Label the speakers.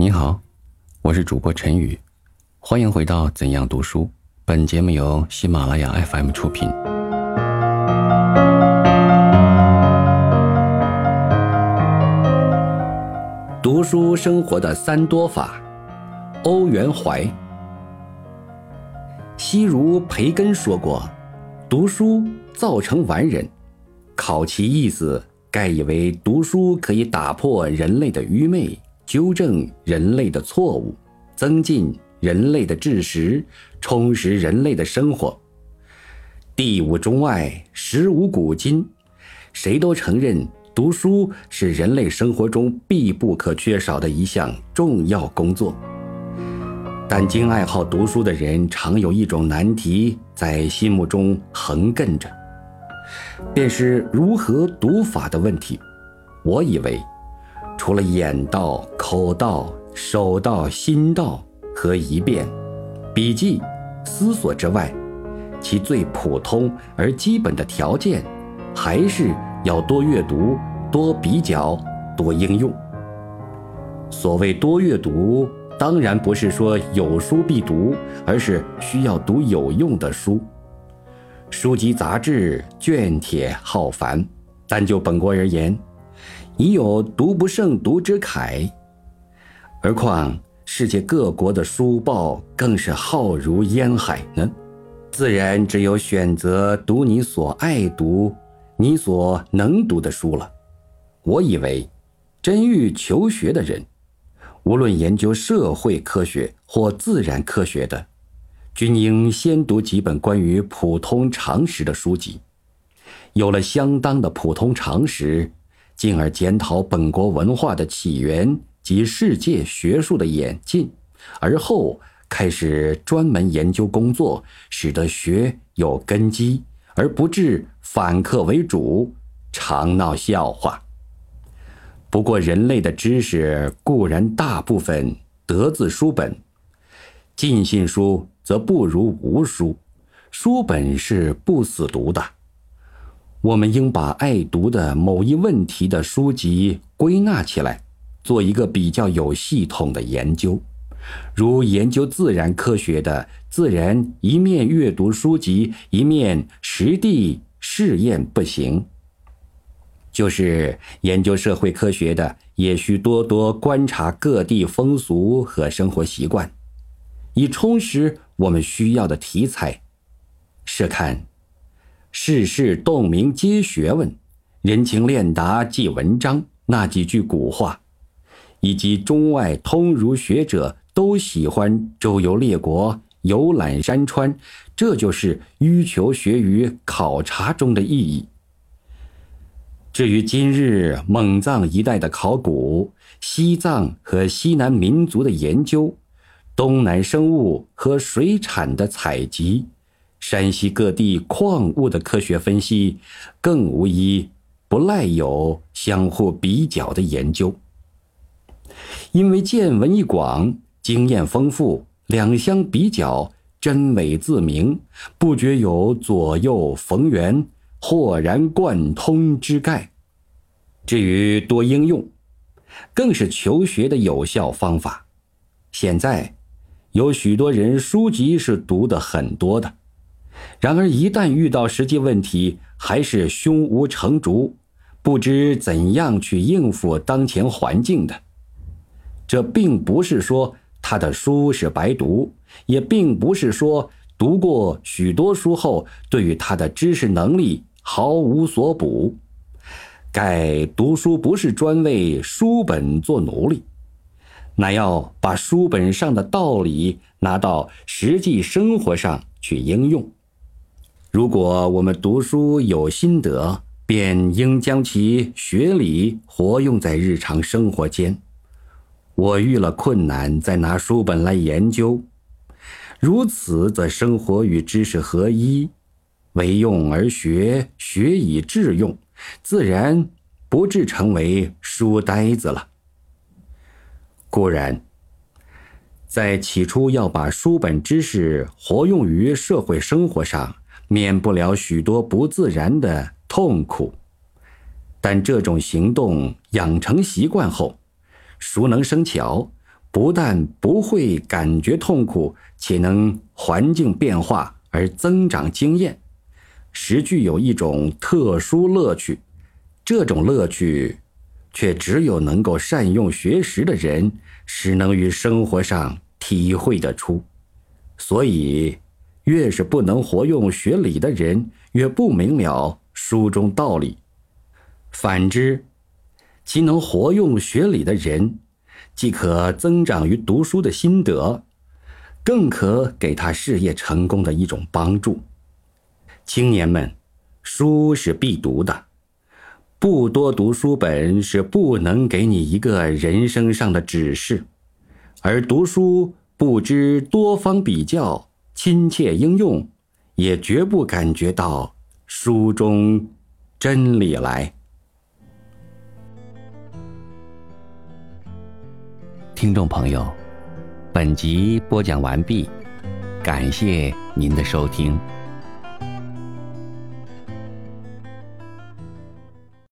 Speaker 1: 你好，我是主播陈宇，欢迎回到《怎样读书》。本节目由喜马拉雅 FM 出品。
Speaker 2: 读书生活的三多法，欧元怀。昔如培根说过：“读书造成完人。”考其意思，盖以为读书可以打破人类的愚昧。纠正人类的错误，增进人类的知识，充实人类的生活。地无中外，时无古今，谁都承认读书是人类生活中必不可缺少的一项重要工作。但经爱好读书的人，常有一种难题在心目中横亘着，便是如何读法的问题。我以为。除了眼道、口道、手道、心道和一遍、笔记、思索之外，其最普通而基本的条件，还是要多阅读、多比较、多应用。所谓多阅读，当然不是说有书必读，而是需要读有用的书。书籍杂志卷帖浩繁，但就本国而言。已有读不胜读之慨，何况世界各国的书报更是浩如烟海呢？自然只有选择读你所爱读、你所能读的书了。我以为，真欲求学的人，无论研究社会科学或自然科学的，均应先读几本关于普通常识的书籍。有了相当的普通常识。进而检讨本国文化的起源及世界学术的演进，而后开始专门研究工作，使得学有根基，而不至反客为主，常闹笑话。不过，人类的知识固然大部分得自书本，尽信书则不如无书，书本是不死读的。我们应把爱读的某一问题的书籍归纳起来，做一个比较有系统的研究。如研究自然科学的，自然一面阅读书籍，一面实地试验不行；就是研究社会科学的，也需多多观察各地风俗和生活习惯，以充实我们需要的题材。试看。世事洞明皆学问，人情练达即文章。那几句古话，以及中外通儒学者都喜欢周游列国、游览山川，这就是欲求学于考察中的意义。至于今日蒙藏一带的考古、西藏和西南民族的研究、东南生物和水产的采集。山西各地矿物的科学分析，更无一不赖有相互比较的研究。因为见闻一广，经验丰富，两相比较，真伪自明，不觉有左右逢源、豁然贯通之概。至于多应用，更是求学的有效方法。现在，有许多人书籍是读的很多的。然而，一旦遇到实际问题，还是胸无成竹，不知怎样去应付当前环境的。这并不是说他的书是白读，也并不是说读过许多书后，对于他的知识能力毫无所补。该读书不是专为书本做奴隶，乃要把书本上的道理拿到实际生活上去应用。如果我们读书有心得，便应将其学理活用在日常生活间。我遇了困难，再拿书本来研究，如此则生活与知识合一，为用而学，学以致用，自然不至成为书呆子了。固然，在起初要把书本知识活用于社会生活上。免不了许多不自然的痛苦，但这种行动养成习惯后，熟能生巧，不但不会感觉痛苦，且能环境变化而增长经验，实具有一种特殊乐趣。这种乐趣，却只有能够善用学识的人，使能于生活上体会得出。所以，越是不能活用学理的人，越不明了书中道理；反之，其能活用学理的人，既可增长于读书的心得，更可给他事业成功的一种帮助。青年们，书是必读的。不多读书本是不能给你一个人生上的指示，而读书不知多方比较、亲切应用，也绝不感觉到书中真理来。
Speaker 1: 听众朋友，本集播讲完毕，感谢您的收听。